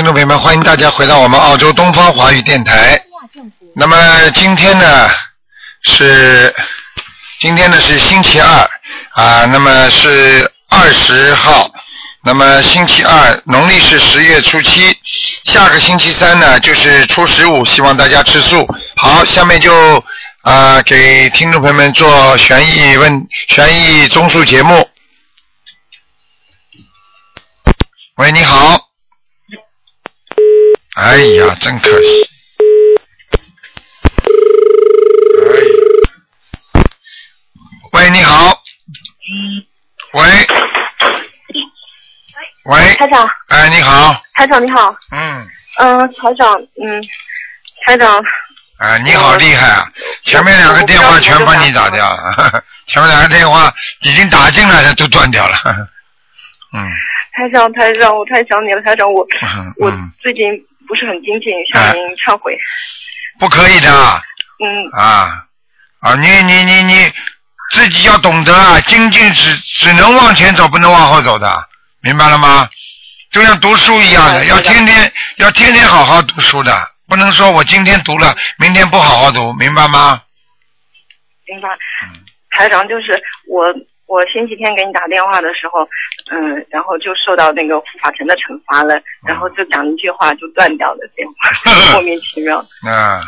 听众朋友们，欢迎大家回到我们澳洲东方华语电台。那么今天呢是今天呢是星期二啊，那么是二十号，那么星期二，农历是十月初七，下个星期三呢就是初十五，希望大家吃素。好，下面就啊给听众朋友们做悬疑问悬疑综述节目。喂，你好。哎呀，真可惜。哎呀，喂，你好。喂。喂。台长，哎，你好。台长你好，嗯，嗯，台长，嗯，台长，哎，你好厉害啊！前面两个电话全帮你打掉了，前面两个电话已经打进来的都断掉了。嗯台长，台长，我太想你了，台长，我嗯我嗯，最近不是很精进，向您忏悔。不可以的。嗯，啊啊！你你你你自己要懂得啊，精进只只能往前走，不能往后走的，明白了吗？就像读书一样的，要天天要天天好好读书的，不能说我今天读了，明天不好好读，明白吗？明白嗯。台长，就是我，我星期天给你打电话的时候，嗯，然后就受到那个护法神的惩罚了，然后就讲一句话就断掉了电话，莫名其妙。啊，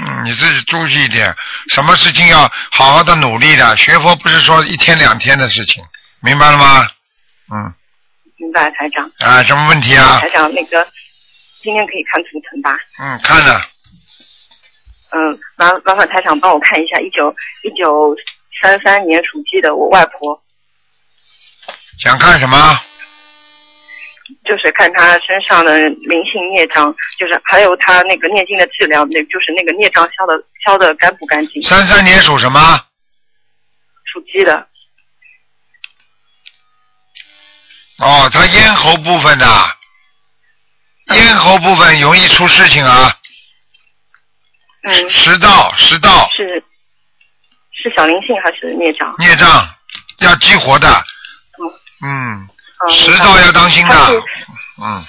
嗯，你自己注意一点，什么事情要好好的努力的，学佛不是说一天两天的事情，明白了吗？嗯，明白，台长。啊，什么问题啊台？长，那个今天可以看图腾吧？嗯，看了，嗯，麻麻烦台长帮我看一下，一九一九三三年属鸡的我外婆，想看什么？就是看她身上的灵性孽障，就是还有她那个念经的质量，那就是那个孽障消的消的干不干净？三三年属什么？属鸡的，哦，他咽喉部分的，咽喉部分容易出事情啊，嗯，食道食道是是小灵性还是孽障？孽障要激活的，嗯，嗯，食道要当心的，嗯，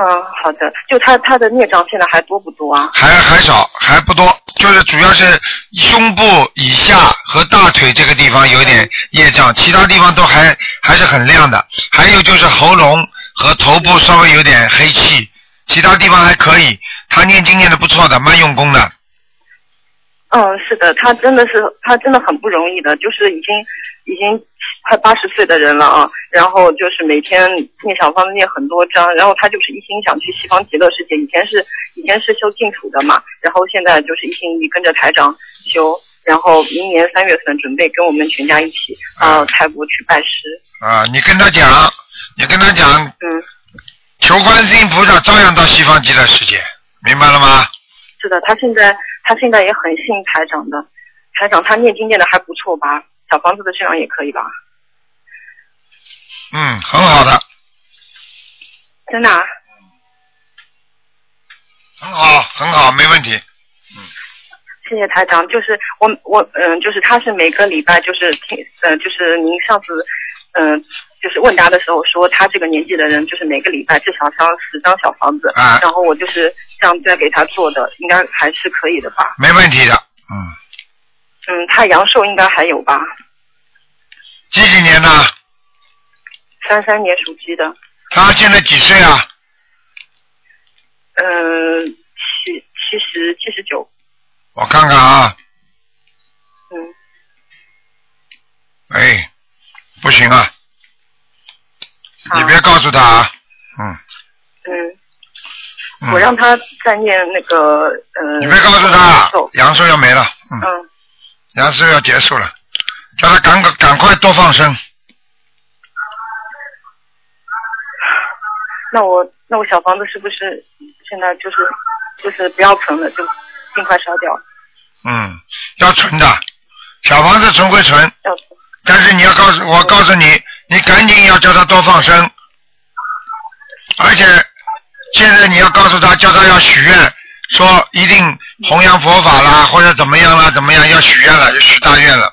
嗯，好的，就他他的孽障现在还多不多啊？还还少还不多，就是主要是胸部以下和大腿这个地方有点业障，其他地方都还还是很亮的，还有就是喉咙和头部稍微有点黑气，其他地方还可以，他念经念的不错的，蛮用功的。嗯，是的，他真的是他真的很不容易的，就是已经已经快八十岁的人了啊，然后就是每天念小方子念很多章，然后他就是一心想去西方极乐世界，以前是以前是修净土的嘛，然后现在就是一心一意跟着台长修，然后明年三月份准备跟我们全家一起到泰国去拜师，啊，你跟他讲，你跟他讲，嗯，求观世音菩萨照样到西方极乐世界，明白了吗？是的，他现在她现在也很信台长的，台长他念经念的还不错吧，小房子的质量也可以吧，嗯，很好的，真的、啊。很好，很好，没问题。嗯谢谢台长，就是我我嗯，就是他是每个礼拜就是听呃，就是您上次嗯、就是问答的时候说他这个年纪的人就是每个礼拜至少烧十张小房子，啊然后我就是这样在给他做的，应该还是可以的吧？没问题的。嗯，嗯，他阳寿应该还有吧？几几年的？三三年属鸡的，他现在几岁啊？嗯，七七十七十九，我看看啊，嗯，哎，不行啊，你别告诉他啊。嗯。嗯，嗯。我让他再念那个呃，你别告诉他阳寿，要没了，嗯，嗯，阳寿要结束了，叫他赶快赶快多放生。那我那我小房子是不是现在就是就是不要存了，就尽快烧掉？嗯，要存的，小房子存归存，要但是你要告诉我，告诉你，你赶紧要叫他多放生，而且现在你要告诉他，叫他要许愿，说一定弘扬佛法啦，或者怎么样啦，怎么样要许愿了，要许大愿了，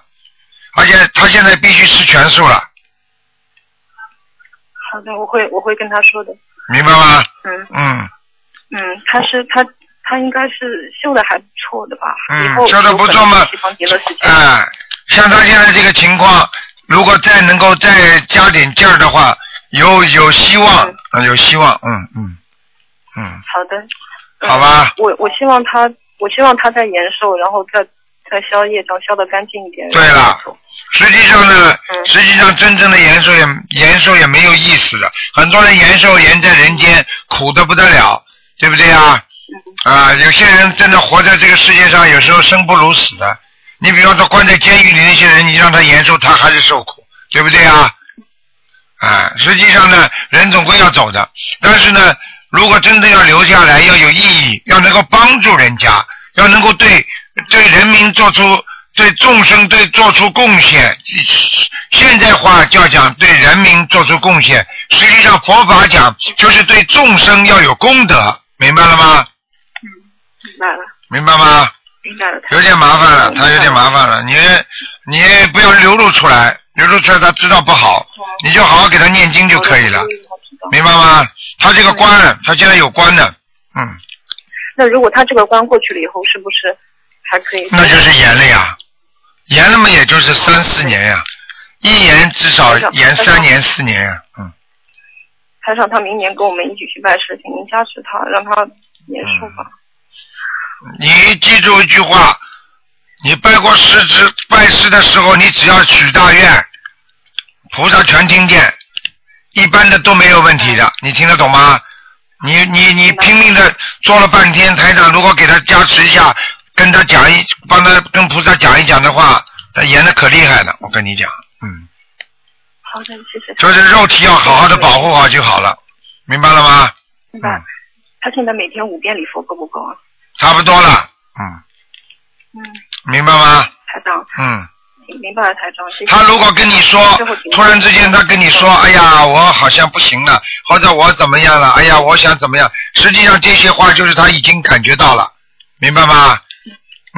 而且他现在必须吃全素了，好的，我会我会跟他说的。明白吗？嗯嗯，嗯，他是他他应该是修的还不错的吧？嗯修的不错嘛有可能西方极乐世界。哎，像他现在这个情况，如果再能够再加点劲儿的话，有有希望，嗯嗯有希望，嗯嗯嗯，好的。嗯好吧。我我希望他，我希望他在延寿，然后再再消业障，消得干净一点。对了实际上呢，嗯实际上真正的延寿也延寿也没有意思的，很多人延寿延在人间苦的不得了，对不对啊？嗯啊，有些人真的活在这个世界上，有时候生不如死的。你比方说关在监狱里那些人，你让他延寿，他还是受苦，对不对啊？啊，实际上呢，人总归要走的，但是呢，如果真的要留下来，要有意义，要能够帮助人家，要能够对对人民做出对众生对做出贡献。现在话叫讲对人民做出贡献，实际上佛法讲就是对众生要有功德，明白了吗？嗯明白了，明白吗？明白了。有点麻烦了，他有点麻烦了。你你不要流露出来，流露出来他知道不好，你就好好给他念经就可以了，明白吗？他这个关，他现在有关的，嗯，那如果他这个关过去了以后，是不是还可以？那就是延了呀，延了嘛，也就是三四年呀，一延至少延三年四年呀，嗯，台上他明年跟我们一起去拜师，请您加持他，让他延寿吧。你记住一句话，你拜过师之拜师的时候，你只要许大愿，菩萨全听见，一般的都没有问题的，你听得懂吗？你你你拼命的做了半天，台长如果给他加持一下，跟他讲一，帮他跟菩萨讲一讲的话，他演的可厉害了，我跟你讲，嗯，好的，谢谢。就是肉体要好好的保护好就好了，明白了吗？明白。他现在每天五遍礼佛够不够啊？差不多了，嗯，嗯，明白吗？台长，嗯。明白了，台长。谢谢他如果跟你说，突然之间他跟你说，哎呀，我好像不行了，或者我怎么样了，哎呀，我想怎么样，实际上这些话就是他已经感觉到了，明白吗？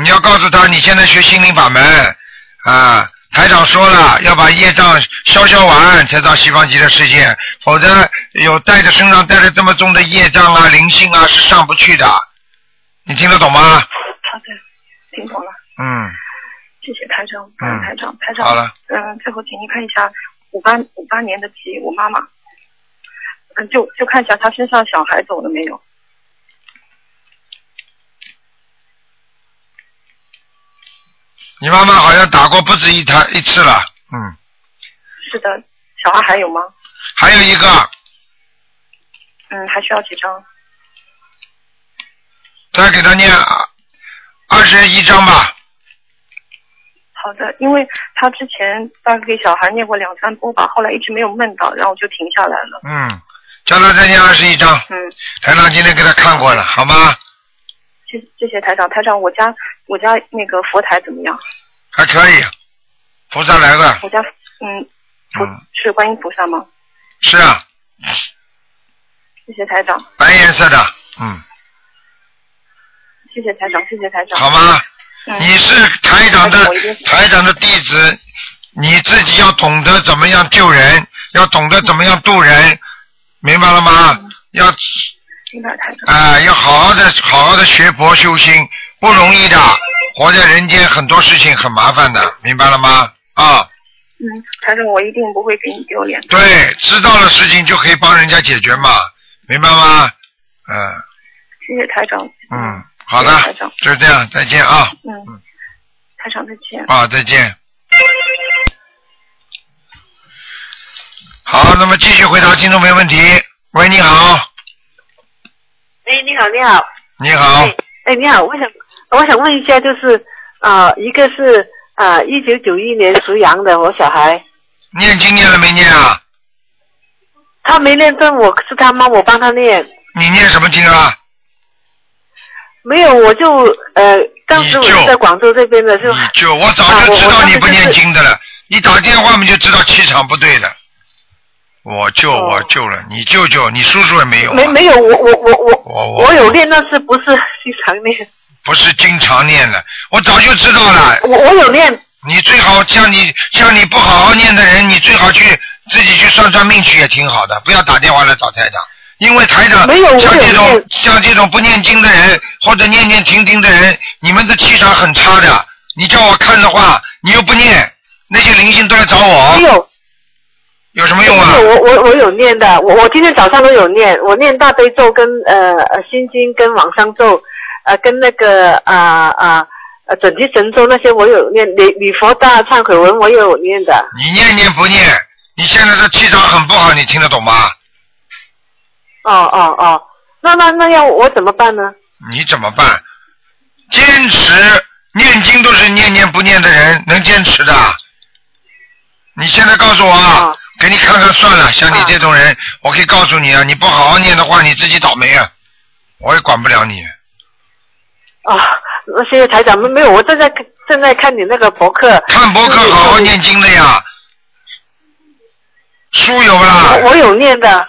你要告诉他，你现在学心灵法门啊，台长说了，要把业障消消完才到西方极乐世界，否则有带着身上带着这么重的业障啊、灵性啊是上不去的，你听得懂吗？好的，听懂了。嗯。谢谢台长，嗯，台长，台长，好了，嗯，最后请您看一下五八五八年的鸡，我妈妈，嗯，就就看一下她身上小孩走了没有？你妈妈好像打过不止一台一次了，嗯。是的，小孩还有吗？还有一个。嗯，还需要几张？再给他念二十一章吧。好的，因为他之前大概给小孩念过两三波吧，后来一直没有梦到，然后就停下来了。嗯，叫他再念二十一章。嗯。台长今天给他看过了，好吗？谢谢谢台长，台长，我家我家那个佛台怎么样？还可以，菩萨来了。我家嗯，菩是观音菩萨吗？是啊。谢谢台长。白颜色的，嗯。谢谢台长，谢谢台长。好吗？嗯、你是台长的台长的弟子，你自己要懂得怎么样救人，要懂得怎么样渡人，明白了吗？嗯、要明白台长。啊、呃，要好好的好好的学佛修心，不容易的，活在人间很多事情很麻烦的，明白了吗？啊。嗯，台长，我一定不会给你丢脸。对，知道了事情就可以帮人家解决嘛，明白吗？嗯。谢谢台长。嗯。好的，就这样，再见啊。嗯嗯，台长再见。啊，再见。好，那么继续回答听众朋友问题。喂，你好。哎，你好，你好。你好。哎，哎，你好，我想我想问一下，就是啊、呃，一个是啊，一九九一年属羊的我小孩。念经念了没念啊？他没念正，我是他妈，我帮他念。你念什么经啊？没有，我就呃，当时我是在广州这边的，就你就我早就知道你不念经的了，你打电话嘛就知道气场不对了。我救我救了，你救救，你叔叔也没有、啊。没没有，我我我我我我有练，但是不是经常练。不是经常念的，我早就知道了。我我有念。你最好像你像你不好好念的人，你最好去自己去算算命去也挺好的，不要打电话来找台长。因为台长像这种像这种不念经的人或者念念停停的人，你们的气场很差的。你叫我看的话，你又不念，那些灵性都来找我没，有，有什么用啊我我我有念的，我我今天早上都有念，我念大悲咒跟呃呃心经跟往生咒，呃跟那个啊啊呃准提神咒那些我有念，礼礼佛大忏悔文我也有念的。你念念不念？你现在的气场很不好，你听得懂吗？哦哦哦，那那那要我怎么办呢？你怎么办？坚持念经都是念念不念的人能坚持的。你现在告诉我啊，啊给你看看算了。像你啊这种人，我可以告诉你啊，你不好好念的话，你自己倒霉啊，我也管不了你。啊，那谢谢台长，没没有，我正在看正在看你那个博客。看博客好好念经的呀，书有不啦？我我有念的，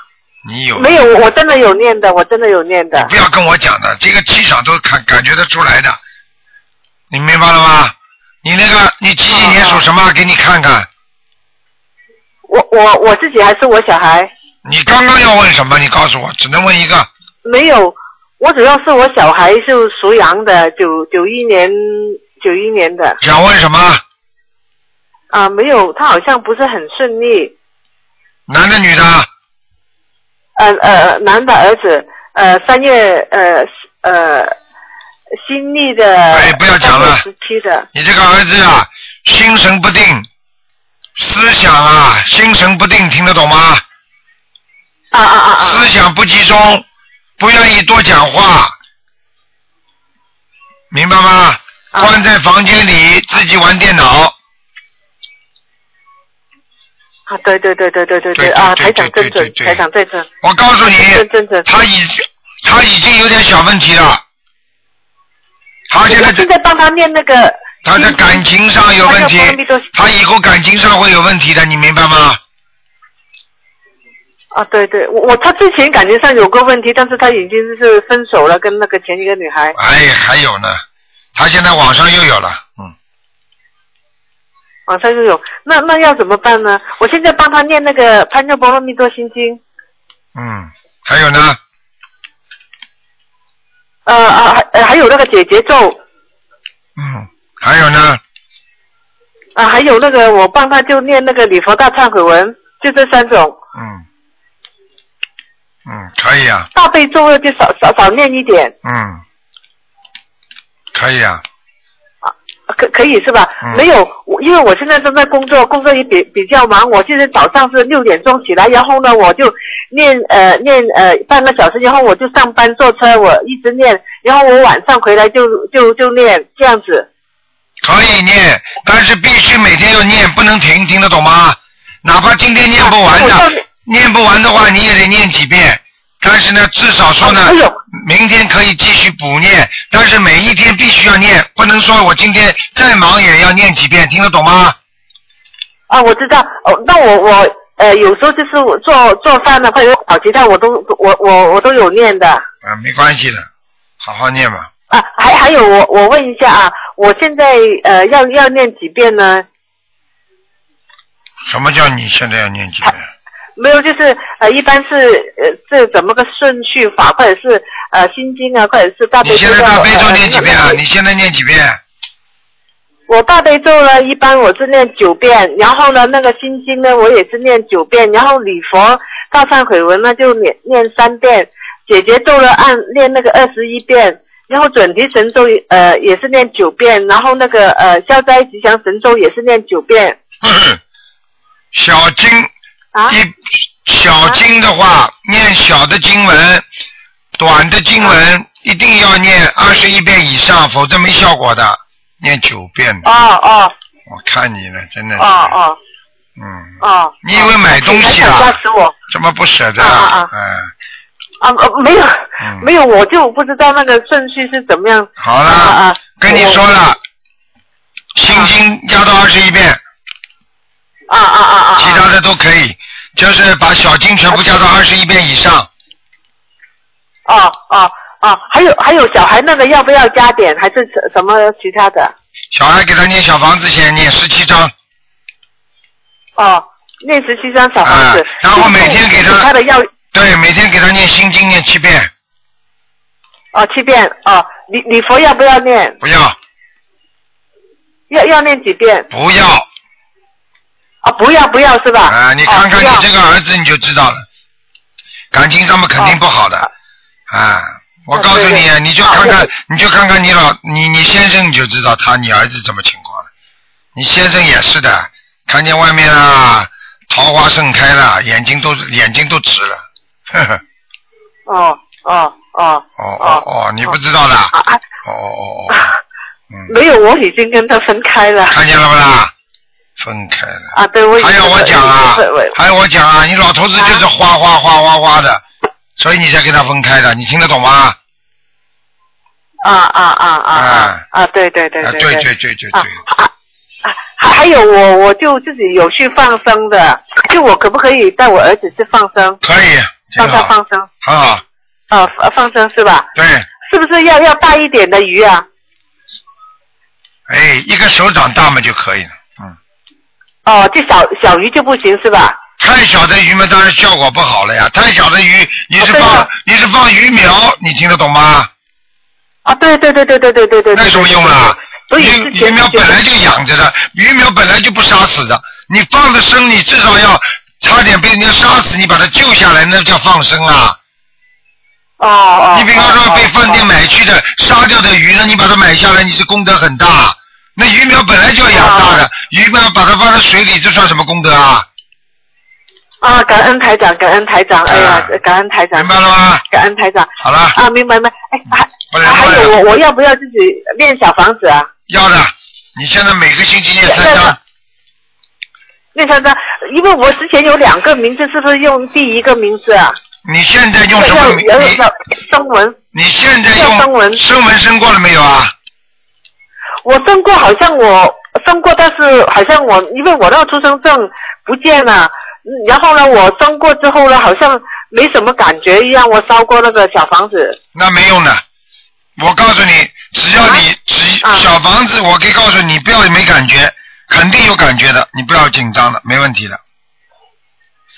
你有没有？我真的有念的，我真的有念的你。不要跟我讲的，这个气场都感感觉得出来的，你明白了吗？你那个，你几几年属什么？给你看看。我我我自己还是我小孩，你刚刚要问什么？你告诉我，只能问一个。没有。我主要是我小孩是属羊的，九九一年九一年的想问什么？啊，没有，他好像不是很顺利。男的女的？呃呃，男的儿子，呃，三月呃呃，新历的。哎不要讲了十七的。你这个儿子啊，心神不定，思想啊心神不定，听得懂吗？啊啊啊啊！思想不集中，不愿意多讲话，明白吗？啊关在房间里自己玩电脑，啊，对对对对对对对啊！对台长正准，对对对台长正准，我告诉你。他已经他已经有点小问题了，他现在正在帮他念那个。他在感情上有问题他以后感情上会有问题的，你明白吗？啊，对对，我我他之前感情上有过问题，但是他已经是分手了，跟那个前一个女孩。哎，还有呢，他现在网上又有了，嗯，网上就有，那那要怎么办呢？我现在帮他念那个《潘若波罗蜜多心经》，嗯，还有呢，呃啊还有那个解结咒，嗯，还有呢，啊还有那个我帮他就念那个礼佛大忏悔文，就这三种。嗯，嗯，可以啊，大悲咒就少少少念一点，嗯，可以啊，可可以是吧？嗯没有，我因为我现在正在工作，工作也比比较忙。我现在早上是六点钟起来，然后呢我就念呃念呃半个小时，然后我就上班坐车，我一直念，然后我晚上回来就就就念这样子。可以念，但是必须每天要念，不能停，听得懂吗？哪怕今天念不完的，啊念不完的话，你也得念几遍。但是呢，至少说呢明天可以继续补念，但是每一天必须要念，不能说我今天再忙也要念几遍，听得懂吗？啊，我知道。哦，那我我呃有时候就是我做做饭呢，或者炒鸡蛋，我都我我我都有念的。啊，没关系的，好好念吧。啊，还还有我我问一下啊，我现在呃要要念几遍呢？什么叫你现在要念几遍？没有，就是呃，一般是呃，这怎么个顺序法，或者是呃心经啊，或者是大悲咒你咒。现在大悲咒念几遍啊？呃你现在念几遍？我大悲咒呢，一般我是念九遍，然后呢，那个心经呢，我也是念九遍，然后礼佛大忏悔文呢就念念三遍，姐姐咒呢按念那个二十一遍，然后准提神咒呃也是念九遍，然后那个呃消灾吉祥神咒也是念九遍小经啊。一小经的话，念小的经文，短的经文一定要念二十一遍以上，否则没效果的。念九遍，哦哦我看你了，真的是。哦哦嗯，哦。你以为买东西啊怎么不舍得？啊啊啊嗯，啊呃没有嗯没有，我就不知道那个顺序是怎么样。好了，跟你说了，心经加到二十一遍，啊啊啊啊！其他的都可以，就是把小经全部加到二十一遍以上。哦哦哦，还有还有小孩那个要不要加点，还是什什么其他的？小孩给他念小房子先念十七章，哦，念十七张小房子啊，然后每天给他他的要对，每天给他念心经念七遍，哦，七遍哦，礼礼佛要不要念？不要要要念几遍？不要啊，不要不要是吧？啊！你看看你这个儿子你就知道了，感情上面肯定不好的啊！我告诉你，你就看看，你就看看你老你你先生，你就知道他你儿子什么情况了。你先生也是的，看见外面啊桃花盛开了，眼睛都眼睛都直了。呵呵，哦哦哦哦哦哦，你不知道的？啊啊哦哦哦，没有，我已经跟他分开了看见了不啦？分开了。啊！对，我还要我讲啊？还要我讲啊？你老头子就是哗哗哗哗哗的，所以你才跟他分开的，你听得懂吗？啊啊啊啊啊啊啊！对对对啊，对对对对对啊对，啊啊！还还有我我就自己有去放生的，就我可不可以带我儿子去放生，可以，挺让他，放生？很好，呃，放放生是吧？对，是不是要要大一点的鱼啊？哎，一个手掌大嘛就可以了，嗯，哦，这小小鱼就不行是吧？太小的鱼嘛，当然效果不好了呀。太小的鱼，你是放哦你是放鱼苗，你听得懂吗？啊，对对对对对对对对。那有什么用啊？所以鱼鱼苗本来就养着的，鱼苗本来就不杀死的，你放了生，你至少要差点被人家杀死，你把它救下来，那叫放生啊。哦哦。你比方说被饭店哦买去的杀掉的鱼那，你把它买下来，你是功德很大。那鱼苗本来就要养大的，鱼苗把它放在水里，这算什么功德啊？啊，感恩台长，感恩台长，哎呀啊，感恩台长，明白了吗？感恩台长。好了，啊，明白明白。哎，还不能还还有我我要不要自己练小房子啊？要的。你现在每个星期练三张，练三张，因为我之前有两个名字，是不是用第一个名字啊？你现在用什么名？你声纹，你现在用声用纹声纹生过了没有啊？我生过，好像我生过，但是好像我因为我那个出生证不见了，嗯然后呢，我生过之后呢，好像没什么感觉一样，我烧过那个小房子。那没用的。我告诉你，只要你只啊小房子，我可以告诉你，不要没感觉，肯定有感觉的，你不要紧张的，没问题的。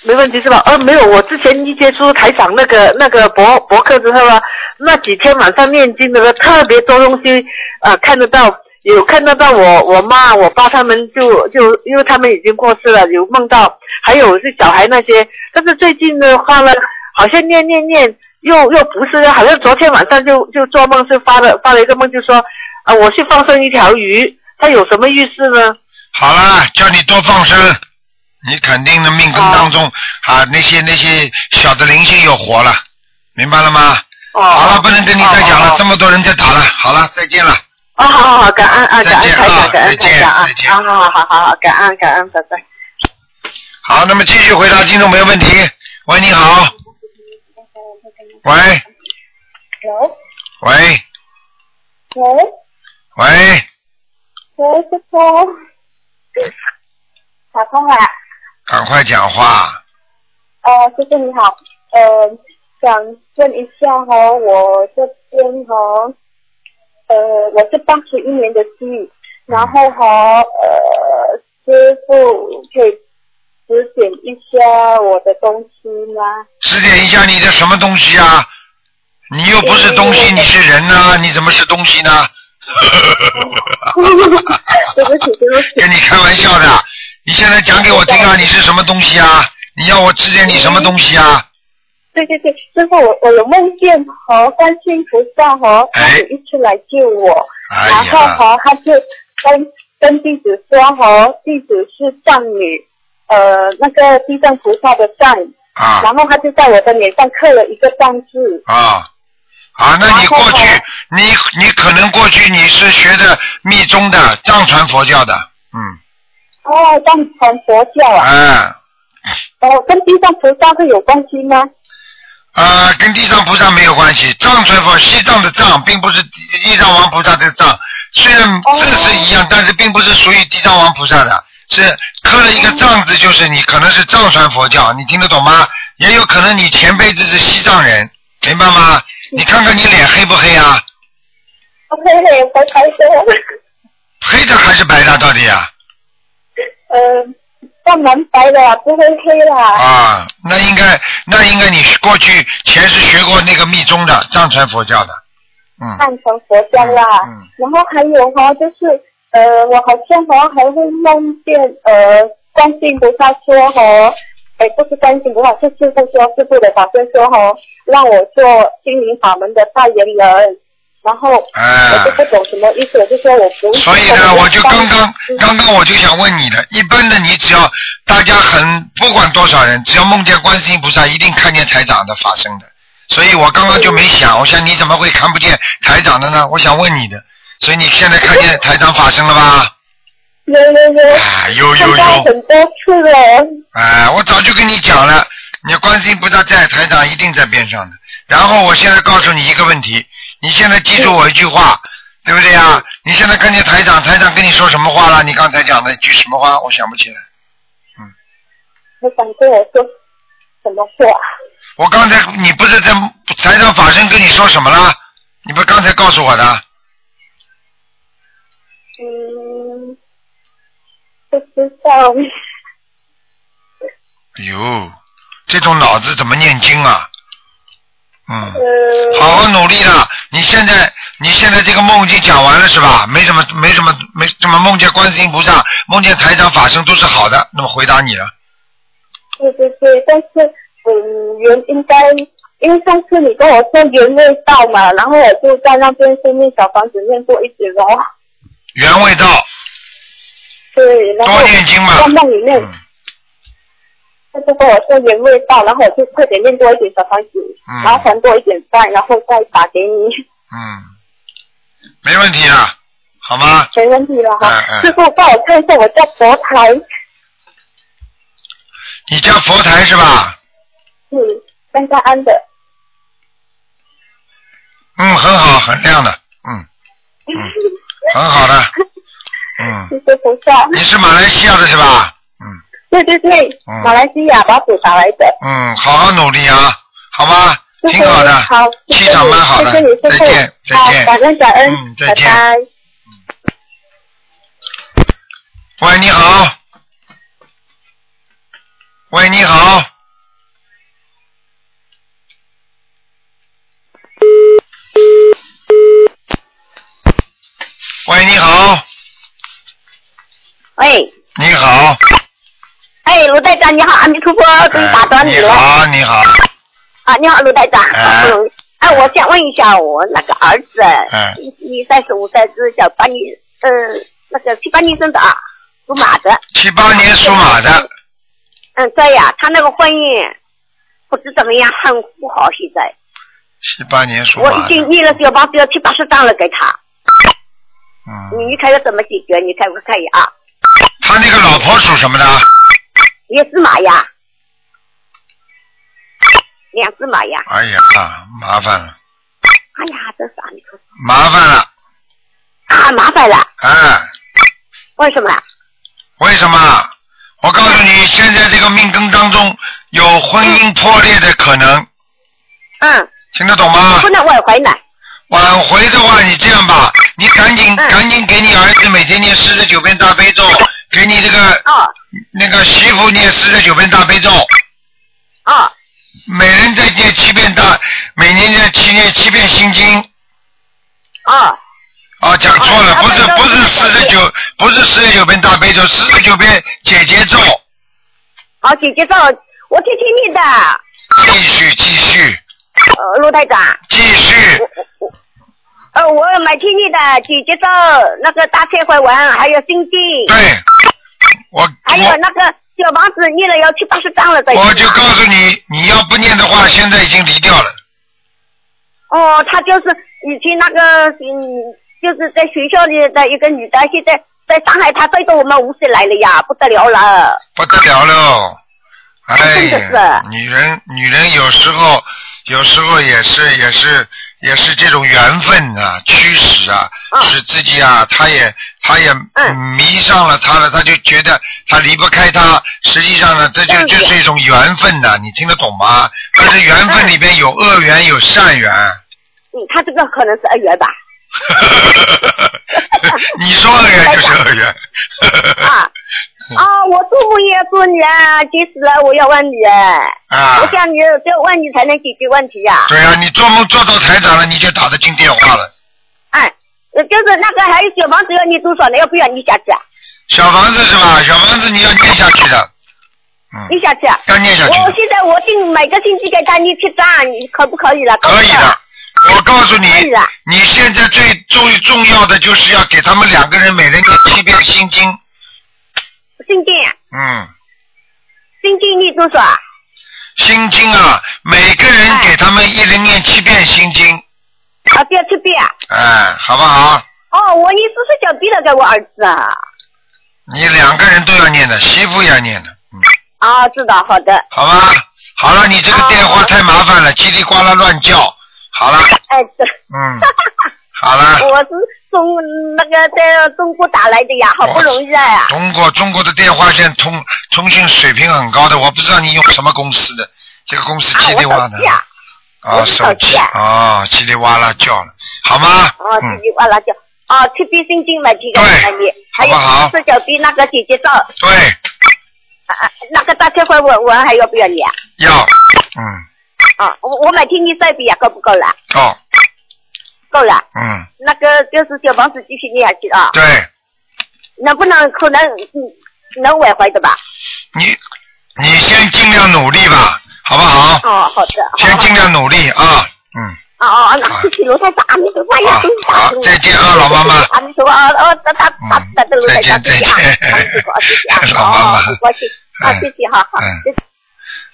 没问题是吧？呃，没有，我之前一接触台长那个那个博博客之后啊，那几天晚上念经的时候特别多东西，呃，看得到，有看得到我我妈我爸他们就就因为他们已经过世了，有梦到，还有是小孩那些，但是最近的话呢，好像念念念又又不是，好像昨天晚上就就做梦是发了发了一个梦，就说啊、我去放生一条鱼，它有什么预示呢？好了，叫你多放生，你肯定的命根当中、啊那些那些小的灵性又活了，明白了吗？哦，好了，不能跟你再讲了，这么多人在打了，好了，再见了。啊，好好好，感恩啊，再见感恩台啊长，感恩再见台长啊，再见啊，好好好好好，感恩感恩，拜拜。好，那么继续回答听众朋友问题。喂，你好。喂喂喂喂喂，喂，师傅，打通了。赶快讲话。呃，师傅你好，呃，想问一下哈、我这边哈、呃，我是八十一年的鸡，然后和、呃，师傅可以指点一下我的东西吗？指点一下你的什么东西啊？你又不是东西，你是人呐、你怎么是东西呢？对不起，对不起。跟你开玩笑的。你现在讲给我听啊，你是什么东西啊？你要我指点你什么东西啊？对对对，师傅，我我有梦见和观世音菩萨和一次来救我，哎然后呀，和他就跟跟弟子说和弟子是藏女，呃，那个地藏菩萨的藏，啊。然后他就在我的脸上刻了一个藏字，啊。啊！那你过去你你可能过去你是学的密宗的藏传佛教的，嗯，哦，藏传佛教啊，嗯。哦，跟地藏菩萨会有关系吗？啊，跟地藏菩萨没有关系。藏传佛西藏的藏，并不是地地藏王菩萨的藏，虽然字是一样，但是并不是属于地藏王菩萨的，是刻了一个藏字，就是你可能是藏传佛教，你听得懂吗？也有可能你前辈子是西藏人，明白吗？你看看你脸黑不黑啊？黑黑，白白的，黑的还是白的？到底啊？呃，淡蛮白的啦，不会黑啦。啊，那应该那应该你过去前世学过那个密宗的藏传佛教的，嗯藏传佛教啦。嗯然后还有哈、就是呃，我好像好像、还会梦见呃，观世音菩萨说哈、哎，不是观世音菩萨，是师傅说，师傅的法师说哈、让我做心灵法门的代言人。然后哎我就不懂什么意思，我就说我不是。所以呢，我就刚刚嗯刚刚我就想问你的，一般的你只要大家很不管多少人，只要梦见观世音菩萨，一定看见台长的法身的。所以我刚刚就没想，我想你怎么会看不见台长的呢？我想问你的，所以你现在看见台长法身了吧？有有有，啊，有有很多次了。哎，我早就跟你讲了，你观世音菩萨在，台长一定在边上的。然后我现在告诉你一个问题，你现在记住我一句话，对不对呀？你现在看见台长，台长跟你说什么话了？你刚才讲的一句什么话？我想不起来。嗯你想对我说什么话？我刚才你不是在台上法身跟你说什么了？你不是刚才告诉我的？嗯，不知道。哎呦，这种脑子怎么念经啊？嗯，呃，好好努力了。你现在你现在这个梦已经讲完了是吧？没什么没什么没什么梦见观世音菩萨、梦见台长法身都是好的。那么回答你了，对对对，但是嗯，原应该，因为上次你跟我说原味道嘛，然后我就在那边先念小房子念过一点哦。原味道对，然后多念经嘛在。梦里面，嗯他就跟我说原味道，然后我就快点念多一点小房子，嗯然后还多一点饭，然后再打给你，嗯，没问题啊，好吗？没问题了哈。嗯嗯师傅帮我看一下我家佛台，你家佛台是吧？嗯，三家安的，嗯，很好，很亮的，嗯嗯，很好的，嗯。谢谢菩萨。你是马来西亚的是吧？嗯对对对，嗯马来西亚把土打来的。嗯，好好努力啊，好吗？挺好的，好，谢谢气场蛮好的谢谢你，再见，再好，见。感恩感恩，嗯再见拜拜。喂，你好。喂，你好。喂，你好，喂，你好，哎，卢队长你好，阿弥陀佛，终于打到哎你了。你好，你好，啊，你好，卢队长，哎我想问一下，我那个儿子，哎一一三十五岁是小八年，呃，那个七八年生的啊，属马的。七八年属马的，嗯，对呀，他那个婚姻不知怎么样，很不好。现在七八年属马我已，经念了小房子要七八十张了给他，嗯，你看要怎么解决？你看我看一下啊，他那个老婆属什么的？也是马呀，两只马呀。哎呀，麻烦了，哎呀，这是阿弥陀佛。麻烦了，啊，麻烦了，哎，为什么？为什么？我告诉你，现在这个命根当中有婚姻破裂的可能，嗯，听得懂吗？不？能挽回呢。挽回的话，你这样吧，你赶紧嗯。赶紧给你儿子每天念四十九遍大悲咒，给你这个哦。那个媳妇念四十九遍大悲咒，哦。每人再念七遍大，每年再七念七遍心经。哦。啊，讲错了，哦不是不是四十九，不是四十九遍大悲咒，四十九遍姐姐咒，哦，姐姐咒，我听听你的。继续继续。呃，陆台长，继续，呃，我每天念的姐姐咒，那个大忏悔文，还有心经，对，我还有那个小房子念了要七八十张了，我我就告诉你，你要不念的话，现在已经离掉了。哦，他就是以前那个嗯，就是在学校里的一个女的，现在在上海，她追到我们无锡来了呀，不得了了。不得了了！哎真的，是女人女人有时候有时候也是也是也是这种缘分啊，驱使啊，嗯使自己啊，他也他也嗯迷上了他了，他就觉得他离不开他。实际上呢，这就就是一种缘分呐、你听得懂吗？但是缘分里边有恶缘有善缘，嗯，他这个可能是恶缘吧。你说恶缘就是 恶缘。啊啊！我做梦也要做你啊！急死了，我要问你哎。啊我想你只有问你才能解决问题呀、对啊，你做梦做到台长了，你就打得进电话了。哎，呃就是那个还有小房子要你多少呢？要不要你下去啊？小房子是吧？小房子你要念下去的，嗯，你下去啊？要念下去，我现在我定每个星期给他念七张，你可不可以了？可以的。我告诉你你现在最最重要的就是要给他们两个人每人念七遍心经，心经，嗯，心经念多少啊？心经啊，每个人哎给他们一人念七遍心经，啊，不要七遍啊？哎，好不好？哦，我念四十九遍了给我儿子啊。你两个人都要念的，媳妇也要念的，嗯，啊，知道，好的。好吧？好了，你这个电话太麻烦了，叽里呱啦乱叫。好了，哎，对。嗯，好了。我是从那个在中国打来的呀，好不容易啊。呀。中国中国的电话线通通讯水平很高的，我不知道你用什么公司的，这个公司啊，我叽里哇的啊，啊，手机啊。啊，叽里哇啦叫了，好吗？哦，嗯。自，己哇啦叫。哦，七遍心经每天给对他念，还有四十九遍那个姐姐咒，啊对，啊，那个大忏悔文文还要不要你啊？要，嗯，啊，我我买天念三遍啊，够不够了？够，够了。嗯，那个就是小房子继续念下去啊，对能不能可能嗯能挽回的吧？你你先尽量努力吧，好不好？哦，好的。先尽量努力啊，嗯，哦哦，那谢谢卢台长，阿弥陀佛呀，好真大好再见啊老妈妈阿弥陀佛，哦哦，他他他他的卢台长，再见再见阿弥陀佛，谢谢啊，老妈妈哦，不高兴，啊，谢谢，好好嗯，谢谢。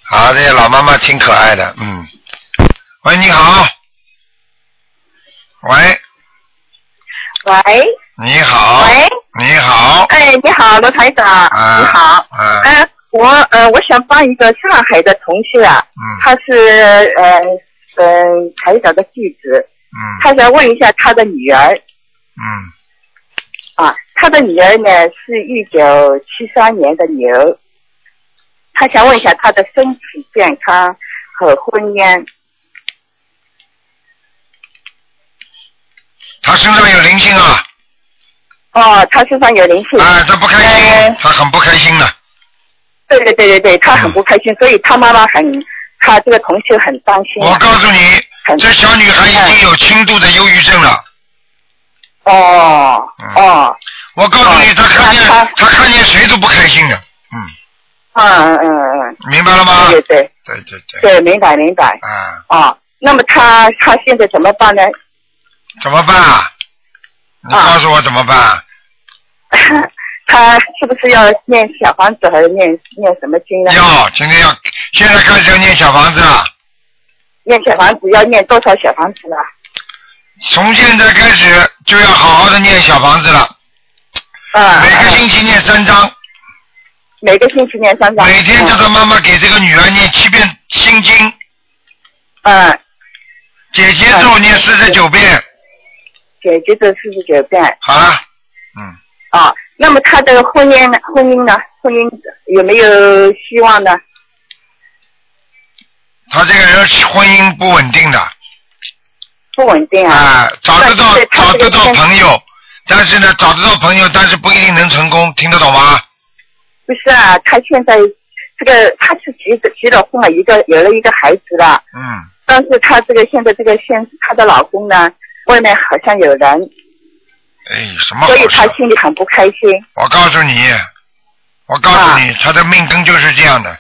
好，这老妈妈挺可爱的，嗯。喂，你好。喂，喂你好。喂，你好。哎，你好，罗台长，啊你好。啊。呃，我呃，我想帮一个上海的同事啊，嗯他是呃呃台长的弟子，嗯他想问一下他的女儿嗯，啊，他的女儿呢是一九七三年的牛，他想问一下他的身体健康和婚姻。他身上有灵性啊，哦，他身上有灵性。啊，他不开心呃，他很不开心的，对对对对对，他很不开心，所以他妈妈很，他这个同学很担心啊。我告诉你，这小女孩已经有轻度的忧郁症了。哦嗯哦，我告诉你，哦她看见那她她看见谁都不开心的，嗯，嗯嗯嗯，明白了吗？对对对对对，对，明白明白。啊，哦，那么他他现在怎么办呢？怎么办啊？你啊告诉我怎么办？他是不是要念小房子，还是念念什么经呢？要今天要现在开始要念小房子了，念小房子要念多少小房子呢？从现在开始就要好好的念小房子了，嗯，每个嗯星期念三章，每个星期念三章。每天叫他妈妈给这个女儿念七遍心经，嗯，姐姐咒念四十九遍，姐姐这四十九遍好了，嗯，啊。那么他的婚姻呢？婚姻呢？婚姻有没有希望呢？他这个人婚姻不稳定的，不稳定啊。啊，找得到找得到朋友，但是呢，找得到朋友，但是不一定能成功，听得懂吗？不是啊，他现在这个他是结的结了婚了，一个有了一个孩子了，嗯，但是他这个现在这个现他的老公呢，外面好像有人，哎，什么所以好事？她心里很不开心。我告诉你，我告诉你，他的命根就是这样的。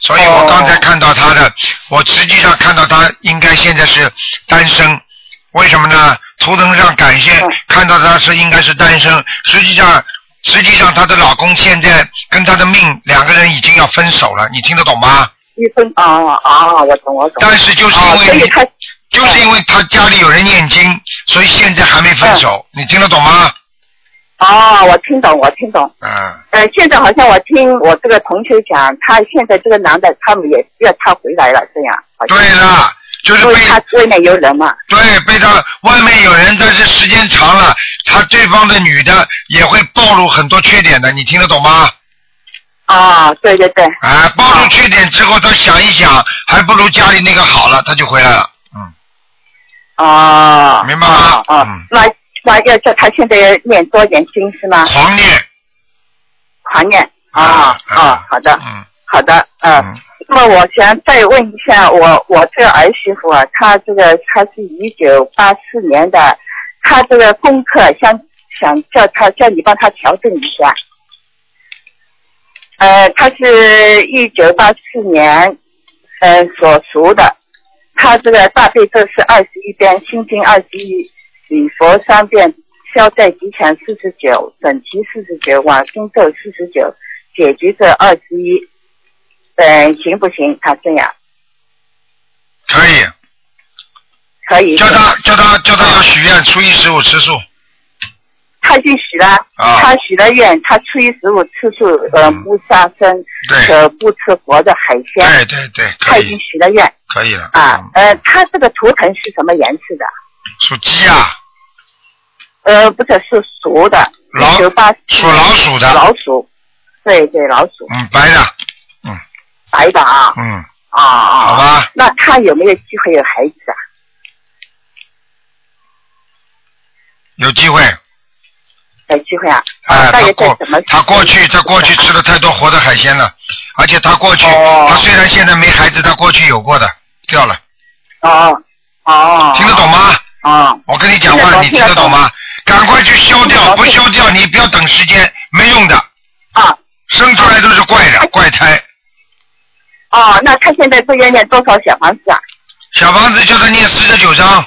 所以我刚才看到他的，我实际上看到他应该现在是单身，为什么呢？图腾上感谢嗯看到他是应该是单身，实际上实际上她的老公现在跟她的命两个人已经要分手了，你听得懂吗？一分啊啊，我懂我懂。但是就是因为你以他就是因为他家里有人念经，所以现在还没分手，你听得懂吗？哦，我听懂我听懂。嗯，呃，现在好像我听我这个同学讲，他现在这个男的他们也要他回来了，这样。对了，就是被因为他外面有人嘛。对被他外面有人，但是时间长了，他对方的女的也会暴露很多缺点的，你听得懂吗？啊，对对对。啊，暴露缺点之后，他想一想，还不如家里那个好了，他就回来了。嗯，哦，明白吗哦，哦嗯那那要叫他现在念多点经是吗？狂念。狂念啊啊啊，好的嗯好的，嗯。嗯，那么我想再问一下，我我这个儿媳妇啊，她这个她是一九八四年的，她这个功课想想叫她叫你帮她调整一下。呃，她是一九八四年，呃所熟的，她这个大悲咒是二十一遍，心经二十一，礼佛三遍，消灾吉祥四十九，整齐四十九，往生咒四十九，解决这二十一。嗯，行不行？他这样可以。可以。叫他叫他叫他要许愿，初一十五吃素。他已经许了，啊。他许了愿，他初一十五吃素，呃，嗯。不杀生，对。呃，不吃活的海鲜，对对对，他已经许了愿可以了。啊嗯。呃，他这个图腾是什么颜色的？属鸡啊，呃，不是，是属的，老一九八属老鼠的，老鼠，对对，老鼠，嗯，白的，嗯。白的啊，嗯，啊啊。好吧，那他有没有机会有孩子啊？有机会。有机会啊？他过去他过去吃了太多活的海鲜了，而且他过去哦他虽然现在没孩子，他过去有过的，掉了，哦哦。听得懂？吗？哦。我跟你讲话，听你听得懂吗？赶快去消掉，不消掉你不要等时间，没用的，啊生出来都是怪的怪胎。哦，那他现在这要念多少小房子啊？小房子就是念四十九章，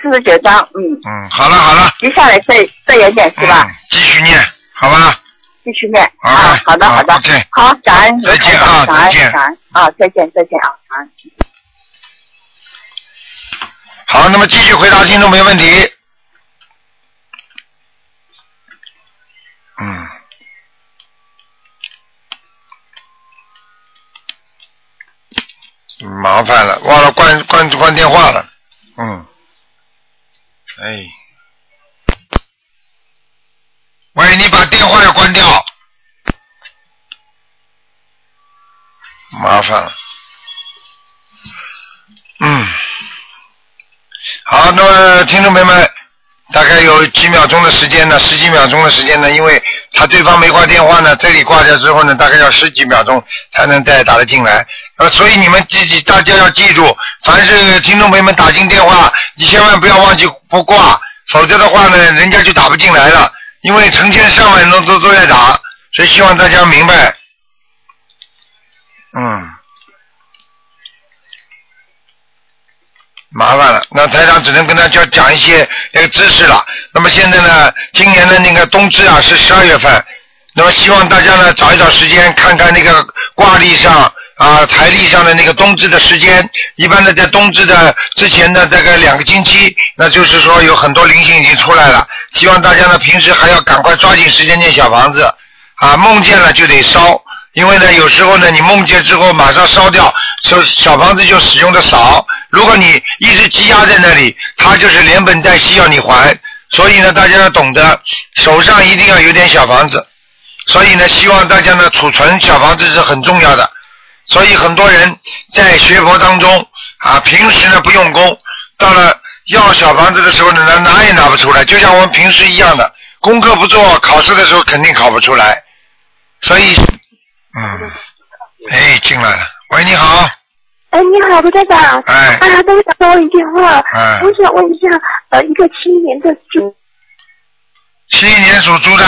四十九章，嗯，嗯，好了好了，接下来再再演点是吧？嗯，继续念，好吧？继续念好啊，好的好好的 OK 好，感恩再见啊感恩再见感恩啊，再见再见啊，感恩。好，那么继续回答听众朋友问题。嗯。麻烦了，忘了关关关电话了。嗯。哎。喂，你把电话要关掉。麻烦了。嗯。好，那么听众朋友们，大概有几秒钟的时间呢，十几秒钟的时间呢，因为他对方没挂电话呢，这里挂掉之后呢，大概要十几秒钟才能再打得进来。呃，所以你们自己大家要记住，凡是听众朋友们打进电话，你千万不要忘记不挂，否则的话呢，人家就打不进来了，因为成千上万人都都都在打，所以希望大家明白。嗯。麻烦了，那台长只能跟大家讲一些那个知识了。那么现在呢，今年的那个冬至啊是十二月份，那么希望大家呢找一找时间看看那个挂历上啊台历上的那个冬至的时间。一般的在冬至的之前的大概两个星期，那就是说有很多灵性已经出来了。希望大家呢平时还要赶快抓紧时间念小房子啊，梦见了就得烧。因为呢，有时候呢，你梦见之后马上烧掉，小小房子就使用的少。如果你一直积压在那里，它就是连本带息要你还。所以呢，大家要懂得手上一定要有点小房子。所以呢，希望大家呢储存小房子是很重要的。所以很多人在学佛当中啊，平时呢不用功，到了要小房子的时候呢，拿拿也拿不出来，就像我们平时一样的，功课不做，考试的时候肯定考不出来。所以，嗯，哎，进来了，喂，你好，哎，你好，卢站长。哎啊，都想帮我一电话。哎我想问一下，呃，一个七一年的猪，七一年属猪的，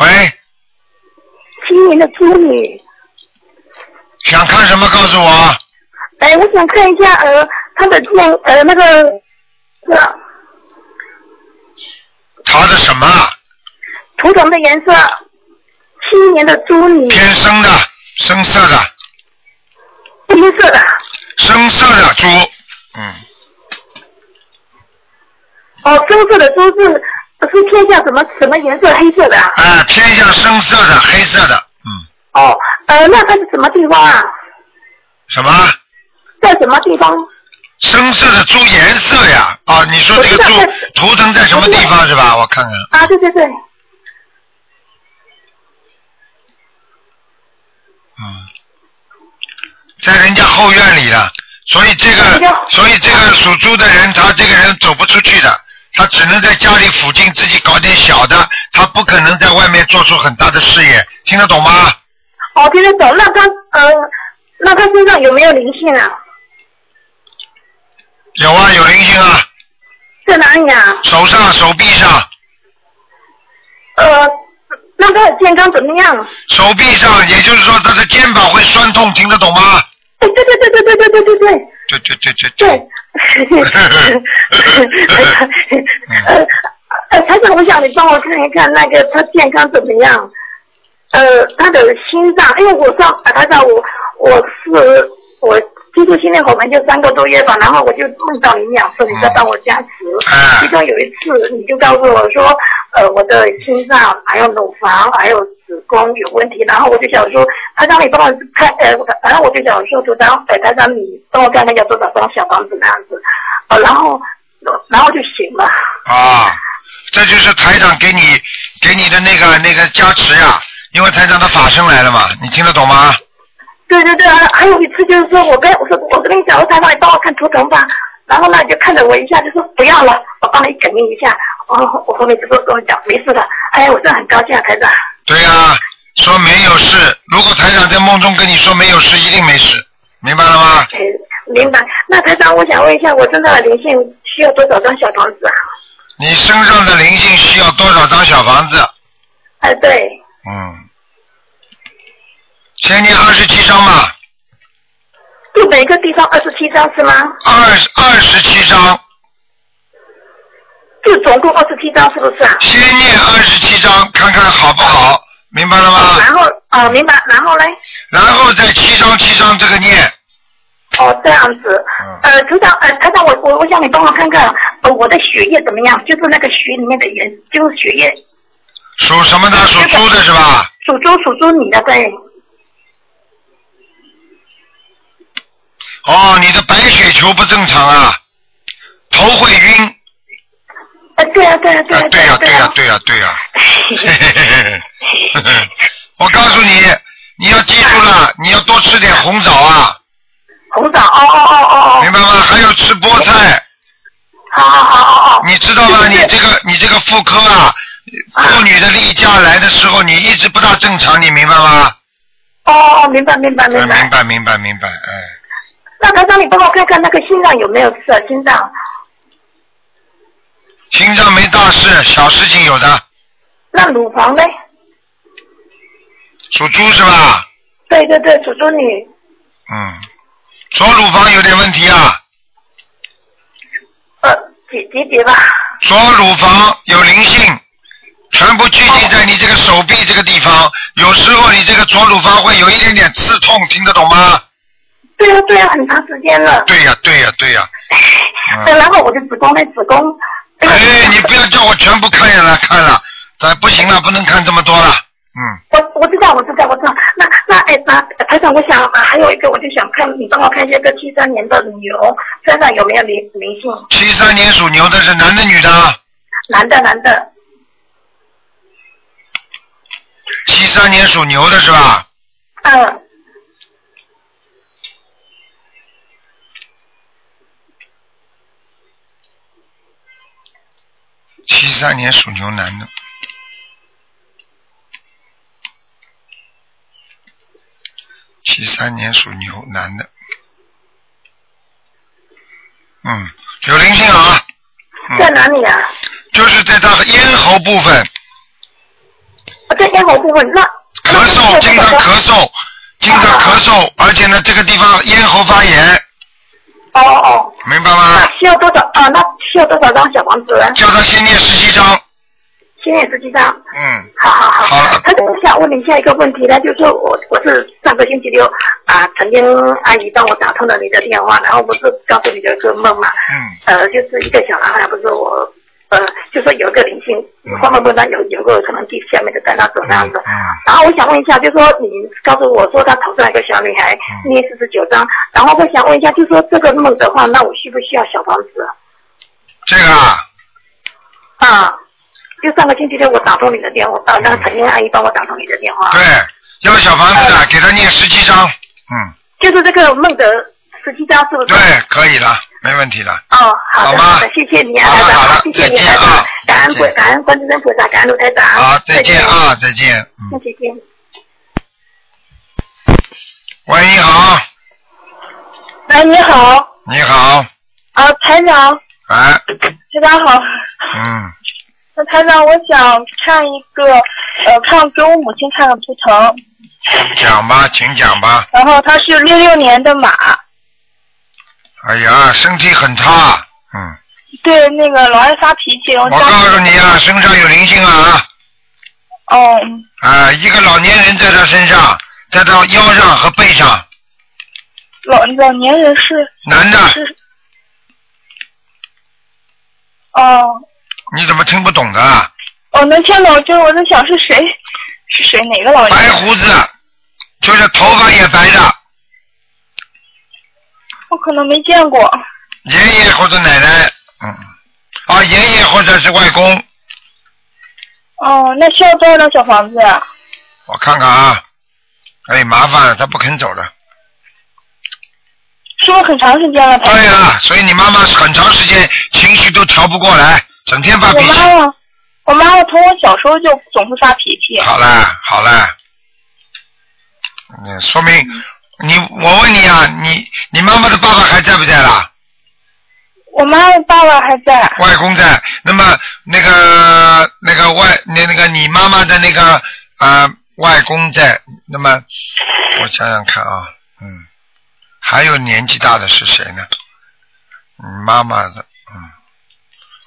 喂，七一年的猪女。想看什么告诉我？哎，我想看一下，呃，他的健，呃，那个，呃，他的什么？图腾的颜色。七一年的猪女，偏深的，深色的，黑色的。深色的猪，嗯，哦，深色的猪是是偏向什么什么颜色？黑色的啊。哎，偏向深色的，黑色的，嗯，哦，呃，那它是什么地方啊？什么？在什么地方？深色的猪颜色呀？啊，你说这个猪图腾在什么地方是吧？我看看，啊，对对对。嗯，在人家后院里了，所以这个，所以这个属猪的人，他这个人走不出去的，他只能在家里附近自己搞点小的，他不可能在外面做出很大的事业，听得懂吗？哦，听得懂。那他呃，那他身上有没有灵性啊？有啊，有灵性啊。在哪里啊？手上、手臂上。呃，那他的健康怎么样？手臂上，也就是说他的肩膀会酸痛，听得懂吗？对对对对对对对对对对。对对对对对。呃呃，台长，我想你帮我看一看那个他健康怎么样？呃，他的心脏，因为我上台长，我我是我。接触心电我们就三个多月吧，然后我就梦到你两次，你在帮我加持。其中有一次，你就告诉我说，呃，我的心脏还有乳房还有子宫有问题，然后我就想说，他让你帮我看，呃，然后我就想说，组长，呃，他让你帮我看看要多少张小房子那样子，呃，然后，然后就行了。啊，这就是台长给你给你的那个那个加持呀，因为台长的法身来了嘛，你听得懂吗？对对对，还还有一次就是说，我跟我说我跟你讲，我台长你帮我看图腾吧，然后呢就看着我一下就说不要了，我帮你感应一下，哦，我后面就说跟我讲没事的，哎，我真的很高兴啊，台长。对呀，说没有事，如果台长在梦中跟你说没有事，一定没事，明白了吗？明白。那台长，我想问一下，我身上的灵性需要多少张小房子啊？你身上的灵性需要多少张小房子？哎，对。嗯。先念二十七张嘛，就每个地方二十七章是吗？二二十七张，就总共二十七章是不是啊？先念二十七章，看看好不好，明白了吗？然后哦，明白，然后嘞？然后再七张七张这个念。哦，这样子。呃，组长，呃，台长，我我我想你帮我看看，呃，我的血液怎么样？就是那个血里面的颜，就是血液。属什么的？属猪的是吧？属猪，属猪，你的对。哦，你的白血球不正常啊，头会晕。啊，对呀，对呀，对呀，对呀，对呀，对呀，对呀。我告诉你，你要记住了，你要多吃点红枣啊。红枣，哦哦哦哦哦。明白吗？还有吃菠菜。好好好好好。你知道吗？你这个你这个妇科啊，妇女的例假来的时候，你一直不大正常，你明白吗？哦哦，明白明白明白。明白明白明白，哎。那刚刚你帮我看看那个心脏有没有事？心脏？心脏没大事，小事情有的。那乳房呢？属猪是吧？对对对，属猪女。嗯，左乳房有点问题啊。呃，几几节吧？左乳房有灵性，全部聚集在你这个手臂这个地方。有时候你这个左乳房会有一点点刺痛，听得懂吗？对呀对呀，很长时间了。对呀对呀对呀。嗯。然后我的子宫呢？子宫。哎，你不要叫我全部看下来看了，咱不行了，不能看这么多了。嗯。我我知道我知道我知道，那那哎那台长，我想还有一个，我就想看你帮我看一下这七三年的牛身上有没有灵灵性。七三年属牛的是男的女的？男的男的。七三年属牛的是吧？嗯。七三年属牛男的，七三年属牛男的，嗯，有灵性啊。在哪里啊？就是在他咽喉部分。在咽喉部分，那咳嗽，经常咳嗽，经常咳嗽，而且呢，这个地方咽喉发炎。哦哦，明白吗？那需要多少啊？那需要多少张小房子？叫他先念十七张。先念十七张。嗯。好好好。好了。他我想问你下一个问题呢，就是说我我是上个星期六啊，曾经阿姨帮我打通了你的电话，然后不是告诉你的一个梦嘛？嗯。呃，就是一个小男孩，不是我。呃，就说有一个灵性，后面不单有有个可能地下面的在那走那样子。然后我想问一下，就说你告诉我说他头上一个小女孩，念四十九章。然后我想问一下，就说这个梦的话，那我需不需要小房子？这个啊。啊，就上个星期六我打通你的电话，呃，那个陈英阿姨帮我打通你的电话。对，要小房子的，给他念十七章。嗯。就是这个梦的十七张是不是？对，可以了，没问题的。哦，好的，好好的，谢谢你啊，好了台长，好了谢谢你，啊，感恩观感恩观世音菩萨，感恩卢台长。好，再见啊，再见。嗯，再见。喂，你好，哎，你好，你好，啊，台长，哎，台长好。嗯，那台长，我想看一个，呃，看给我母亲看个图腾，讲吧，请讲吧。然后她是六六年的马，哎呀，身体很差，嗯，对，那个老爱发脾气，然后我告诉你啊，身上有灵性啊，哦，啊，一个老年人在他身上，在他腰上和背上，老老年人是男的，是，哦，你怎么听不懂的？啊？哦，能听懂，就是我在想是谁，是谁哪个老人？白？胡子，就是头发也白的，我可能没见过，爷爷或者奶奶，嗯，啊，爷爷或者是外公，哦，那需要多少张小房子呀？我看看啊，哎，麻烦了，他不肯走了。是不是很长时间了？对呀，所以你妈妈很长时间情绪都调不过来，整天发脾气。我妈妈，我妈妈从我小时候就总是发脾气。好了好了，嗯，说明你，我问你啊，你你妈妈的爸爸还在不在啦？我妈妈爸爸还在，外公在，那么那个那个外那那个你妈妈的那个啊、呃外公在，那么我想想看啊，嗯，还有年纪大的是谁呢？你妈妈的，嗯，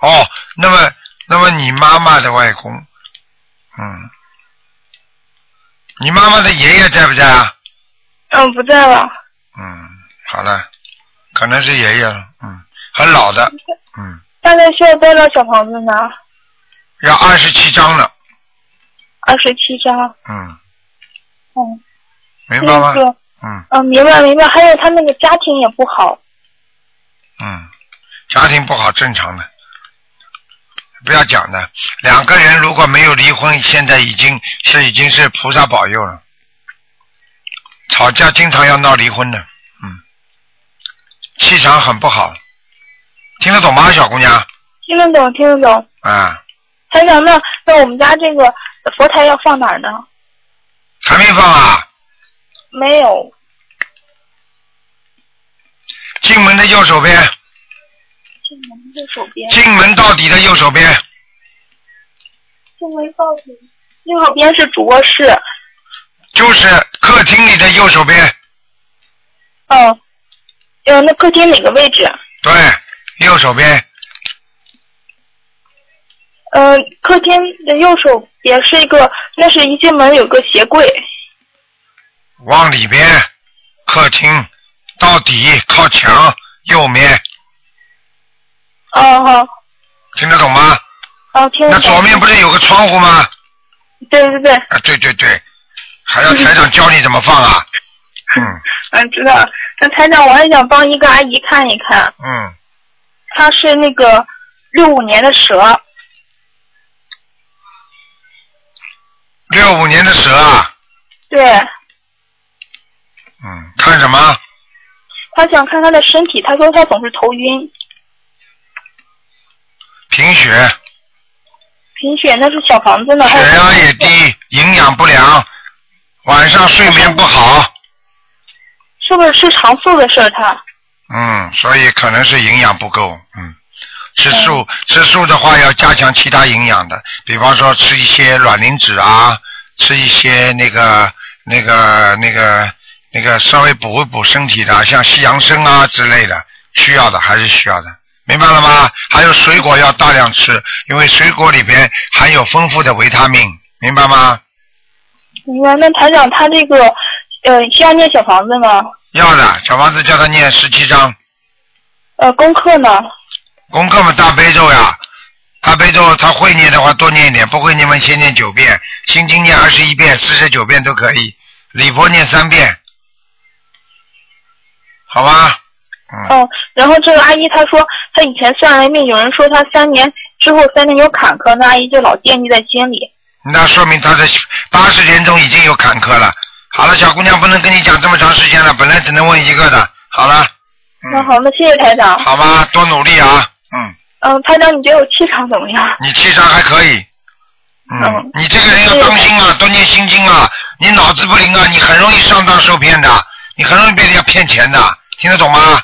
哦，那么那么你妈妈的外公，嗯，你妈妈的爷爷在不在啊？嗯，不在了。嗯，好了，可能是爷爷了，嗯，很老的，嗯，大概需要多少小房子呢？要二十七张了，二十七张。嗯，嗯，明白吗那？个，嗯嗯，明白明白。还有他那个家庭也不好。嗯，家庭不好正常的，不要讲的。两个人如果没有离婚，现在已经是已经是菩萨保佑了。吵架经常要闹离婚的，嗯，气场很不好，听得懂吗，小姑娘？听得懂，听得懂。啊，台长，那那我们家这个佛台要放哪儿呢？还没放啊？没有。进门的右手边，进门右手边。进门到底的右手边，进门到底。右手边是主卧室。就是客厅里的右手边，哦。呃，那客厅哪个位置？对，右手边，呃，客厅的右手边是一个，那是一进门有个鞋柜。往里边，客厅到底靠墙右面，哦好，听得懂吗？哦听得懂。那左面不是有个窗户吗？对对对，啊，对对对，还要台长教你怎么放啊？嗯 嗯，知道。了。那台长，我还想帮一个阿姨看一看，嗯，她是那个六五年的蛇，六五年的蛇啊，对，嗯，看什么？她想看她的身体，她说她总是头晕，贫血，贫血，那是小房子呢，血压也低，营养不良，晚上睡眠不好，是不是吃长素的事儿？他嗯，所以可能是营养不够，嗯。吃素，吃素的话要加强其他营养的，比方说吃一些卵磷脂啊，吃一些那个、那个、那个、那个稍微补一补身体的，像西洋参啊之类的，需要的还是需要的，明白了吗？还有水果要大量吃，因为水果里边含有丰富的维他命，明白吗？明白？那台长，他这个呃需要念小房子吗？要的，小房子叫他念十七章，呃，功课呢？功课嘛大悲咒呀，大悲咒他会念的话多念一点，不会念嘛先念九遍，心经念二十一遍、四十九遍都可以，礼佛念三遍，好吧？嗯，哦，然后这个阿姨她说，她以前算了命，有人说她三年之后三年有坎坷，那阿姨就老惦记在心里。那说明他的八十年中已经有坎坷了。好了，小姑娘不能跟你讲这么长时间了，本来只能问一个的。好了，那好，那谢谢台长。好吗？多努力啊，嗯，嗯，台长，你觉得我气场怎么样？你气场还可以，嗯嗯，你这个人要当心啊，多念心经啊，你脑子不灵啊，你很容易上当受骗的，你很容易被人家骗钱的，听得懂吗？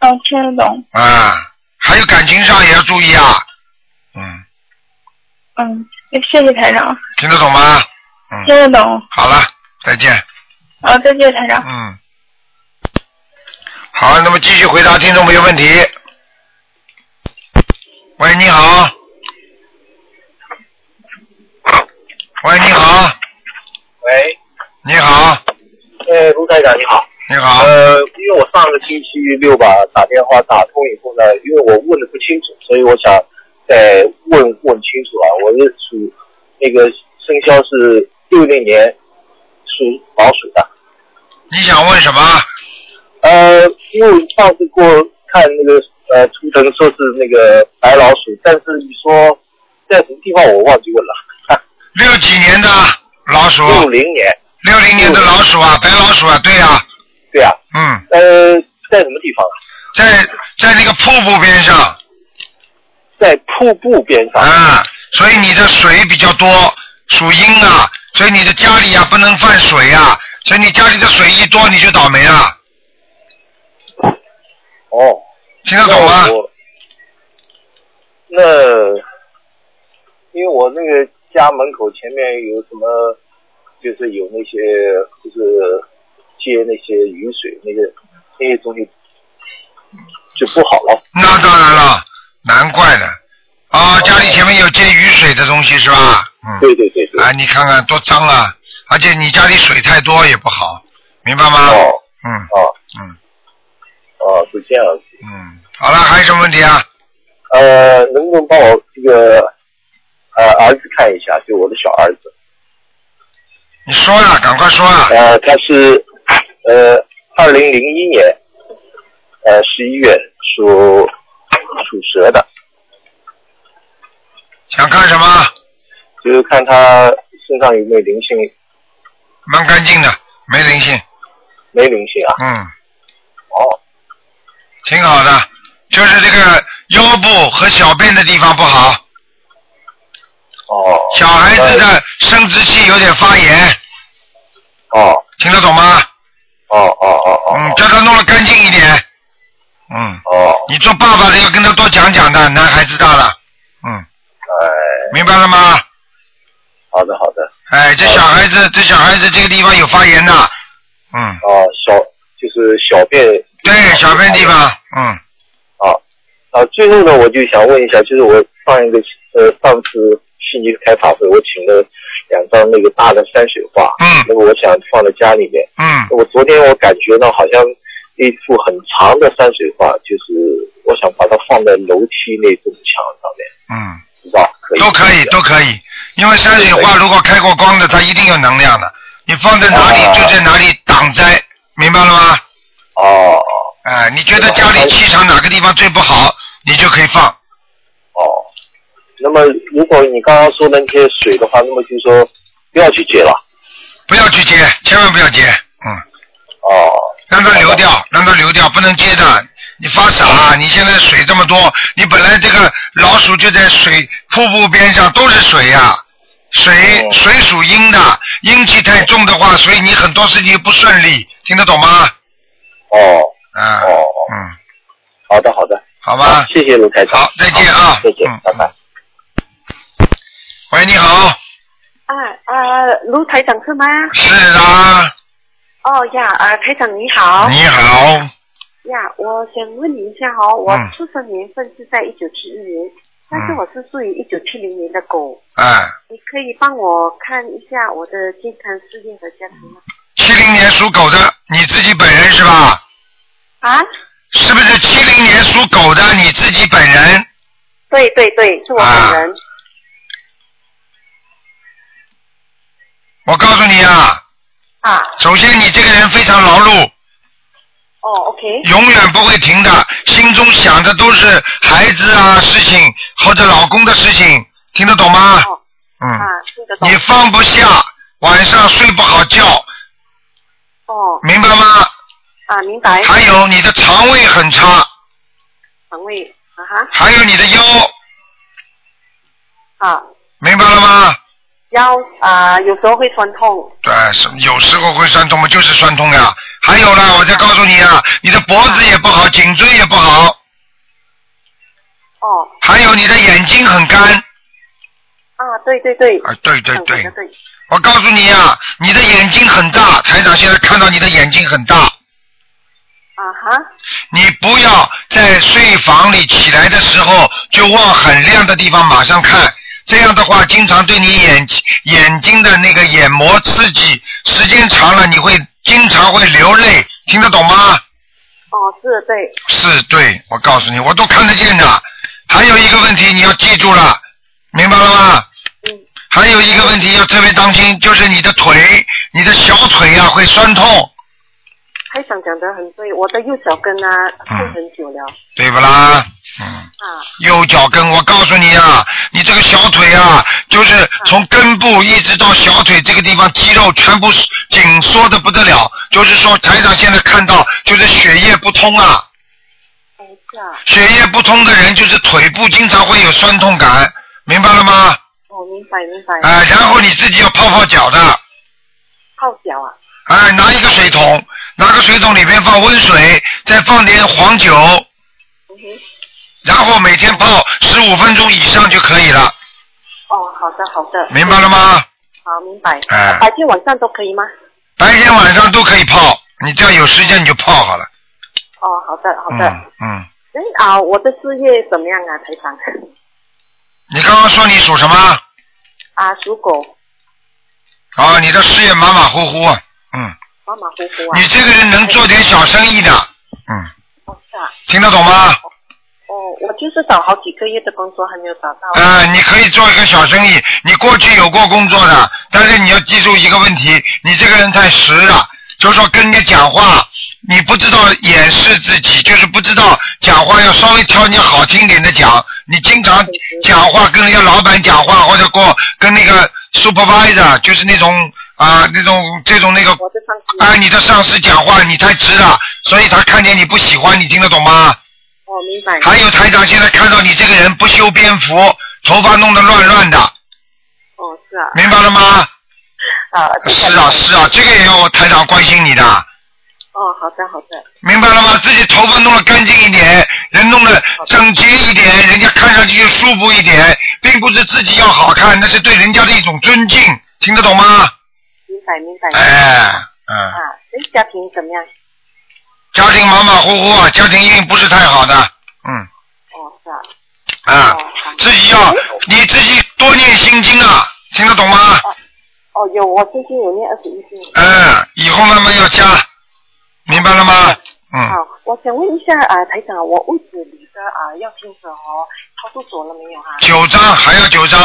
嗯，听得懂。啊，还有感情上也要注意啊，嗯，嗯，谢谢台长，听得懂吗？听得懂。好了，再见。啊，再见，台长。嗯，好，那么继续回答听众朋友问题。喂，你好。喂，你好，喂，你好，呃，卢台长你好。你好，呃，因为我上个星期六吧打电话打通以后呢，因为我问的不清楚，所以我想再问问清楚啊。我是属那个生肖是六零年属老鼠的。你想问什么？呃，因为上次过看那个呃图腾说是那个白老鼠，但是你说在什么地方我忘记问了。六几年的老鼠？六零年。六零年的老鼠啊，白老鼠啊，对呀、对啊。嗯，呃，在什么地方啊？在在那个瀑布边上。在瀑布边上。啊，所以你的水比较多，属阴啊，所以你的家里啊不能犯水啊，所以你家里的水一多你就倒霉了。哦。听得懂吗那？那因为我那个家门口前面有什么，就是有那些就是接那些雨水那个那些东西就不好了。那当然了，难怪呢。啊，家里前面有接雨水的东西是吧？嗯。对对对对。啊，你看看多脏啊！而且你家里水太多也不好，明白吗？哦。嗯。哦。嗯。哦，是这样子。嗯。好了，还有什么问题啊？呃，能不能帮我这个呃儿子看一下，就我的小儿子。你说呀，赶快说啊！呃，他是呃二零零一年呃十一月属属蛇的，想看什么？就是看他身上有没有灵性，蛮干净的，没灵性。没灵性啊？嗯。哦。挺好的，就是这个腰部和小便的地方不好。哦。小孩子的生殖器有点发炎。哦。听得懂吗？哦哦哦哦。嗯，叫他弄得干净一点。你做爸爸的要跟他多讲讲的，男孩子大了。嗯。哎。明白了吗？好的好的。哎，这小孩子，这小孩子这个地方有发炎的。嗯。哦，小就是小便。对，小便地方，嗯。啊啊，最后呢，我就想问一下，就是我上一个呃上次悉尼开法会，我请了两张那个大的山水画，嗯，那么我想放在家里面，嗯，我昨天我感觉到好像一幅很长的山水画，就是我想把它放在楼梯那堵墙上面，嗯，不知道可以都可以，都可以，因为山水画如果开过光的，它一定有能量的，你放在哪里就在哪里挡灾，明白了吗？哦。哎，你觉得家里气场哪个地方最不好，你就可以放。哦。那么如果你刚刚说的那些水的话，那么就说不要去接了。不要去接，千万不要接，嗯。哦。让它流掉，让它流掉，不能接的。你发傻，你现在水这么多，你本来这个老鼠就在水瀑布边上，都是水呀、水水属阴的，阴气太重的话，所以你很多事情不顺利，听得懂吗？哦。啊。哦。嗯。好的，好的。好吧。谢谢卢台长。好，再见啊。再见，拜拜。喂，你好。啊啊，卢台长是吗？是啊。哦呀，呃，台长你好。你好。呀，我想问你一下哦，我嗯出生年份是在一九七一年，但是我是属于一九七零年的狗，哎，你可以帮我看一下我的健康、事业和家庭吗？七零年属狗的，你自己本人是吧？啊？是不是七零年属狗的你自己本人？对对对，是我本人。我告诉你啊，啊。首先你这个人非常劳碌，哦，OK。永远不会停的，心中想的都是孩子啊事情或者老公的事情，听得懂吗？嗯。啊，听得懂。你放不下，晚上睡不好觉，哦。明白吗？啊，明白。还有你的肠胃很差，肠胃啊哈还有你的腰，啊，明白了吗？腰啊有时候会酸痛。对，是有时候会酸痛嘛，就是酸痛呀。还有呢，我再告诉你啊，你的脖子也不好，颈椎也不好。哦。还有你的眼睛很干。啊，对对对。啊，对对对。对对。我告诉你啊，你的眼睛很大，台长现在看到你的眼睛很大。啊哈。你不要在睡房里起来的时候就往很亮的地方马上看，这样的话经常对你眼眼睛的那个眼膜刺激，时间长了你会经常会流泪，听得懂吗？哦，是对。是对，我告诉你，我都看得见的。还有一个问题你要记住了，明白了吗？嗯。还有一个问题要特别当心，就是你的腿，你的小腿啊会酸痛，台长讲的很对，我的右脚跟啊痛很久了。对不啦？嗯。啊。右脚跟，我告诉你啊，你这个小腿啊，就是从根部一直到小腿这个地方，肌肉全部紧缩的不得了。就是说，台长现在看到，就是血液不通啊。哦，是啊。血液不通的人，就是腿部经常会有酸痛感，明白了吗？哦，明白明白。啊、然后你自己要泡泡脚的，泡脚啊。哎、拿一个水桶，拿个水桶里面放温水，再放点黄酒。然后每天泡十五分钟以上就可以了，哦，好的好的。明白了吗？好，明白。哎白天晚上都可以吗？白天晚上都可以泡，你只要有时间你就泡好了。哦，好的好的。嗯哎，嗯啊，我的事业怎么样啊，台长？你刚刚说你属什么？啊，属狗，啊，你的事业马马虎虎，嗯，马马虎虎啊。你这个人能做点小生意的，嗯，哦，是啊。听得懂吗？哦，我就是找好几个月的工作还没有找到。啊、你可以做一个小生意，你过去有过工作的，但是你要记住一个问题，你这个人太实了，就是说跟人家讲话，你不知道掩饰自己，就是不知道讲话要稍微挑你好听点的讲，你经常讲话跟人家老板讲话，或者过跟那个 supervisor，就是那种啊、那种这种那个啊、你的上司讲话，你太直了，所以他看见你不喜欢，你听得懂吗？哦，明白。还有台长现在看到你这个人不修边幅，头发弄得乱乱的，哦，是啊。明白了吗？啊。是啊是啊，这个也要我台长关心你的，哦，好的好的。明白了吗？自己头发弄得干净一点，人弄得整洁一点，人家看上去就舒服一点，并不是自己要好看，那是对人家的一种尊敬，听得懂吗？明白明白。哎，嗯，啊，那家庭怎么样？家庭马马虎虎啊，家庭一定不是太好的，嗯。哦，是啊。啊，自己要你自己多念心经啊，听得懂吗？哦，有，我最近有念二十一经。嗯，以后慢慢要加，明白了吗？嗯，好，我想问一下啊，台长，我屋子里的啊要听者哦，超度走了没有啊？九张还有九张，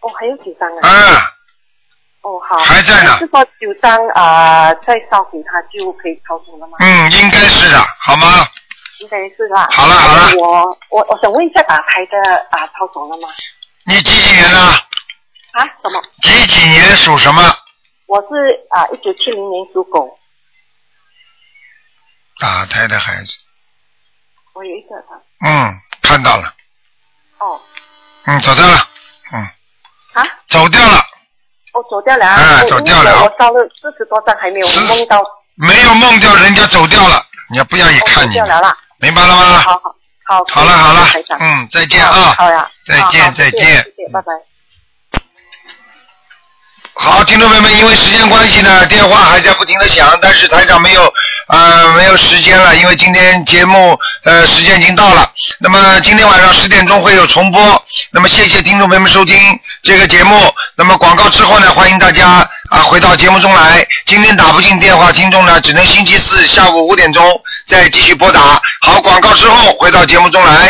哦，还有几张啊？嗯，哦，好。还在呢是说九张啊，再烧给他就可以超度了吗？嗯，应该是的，好吗？应该是吧。好了好了我我我想问一下打胎的啊超走了吗？你几几年的？啊？什么？几几年属什么？我是啊一九七零年属狗，打胎的孩子，我有一个他。嗯，看到了，哦。嗯，走掉了，嗯，啊？走掉了，哦，走掉了啊！走掉了我烧了四十多张，还没有梦到。没有梦掉，人家走掉了，你要不要也哦看你走掉，了啦。明白了吗？好好好。好了好了，嗯，再见啊，好呀。再见再见谢谢，拜拜。好，听众朋友们，因为时间关系呢，电话还在不停的响，但是台长没有呃没有时间了，因为今天节目呃时间已经到了。那么今天晚上十点钟会有重播。那么谢谢听众朋友们收听这个节目。那么广告之后呢，欢迎大家啊回到节目中来。今天打不进电话，听众呢只能星期四下午五点钟再继续拨打。好，广告之后回到节目中来。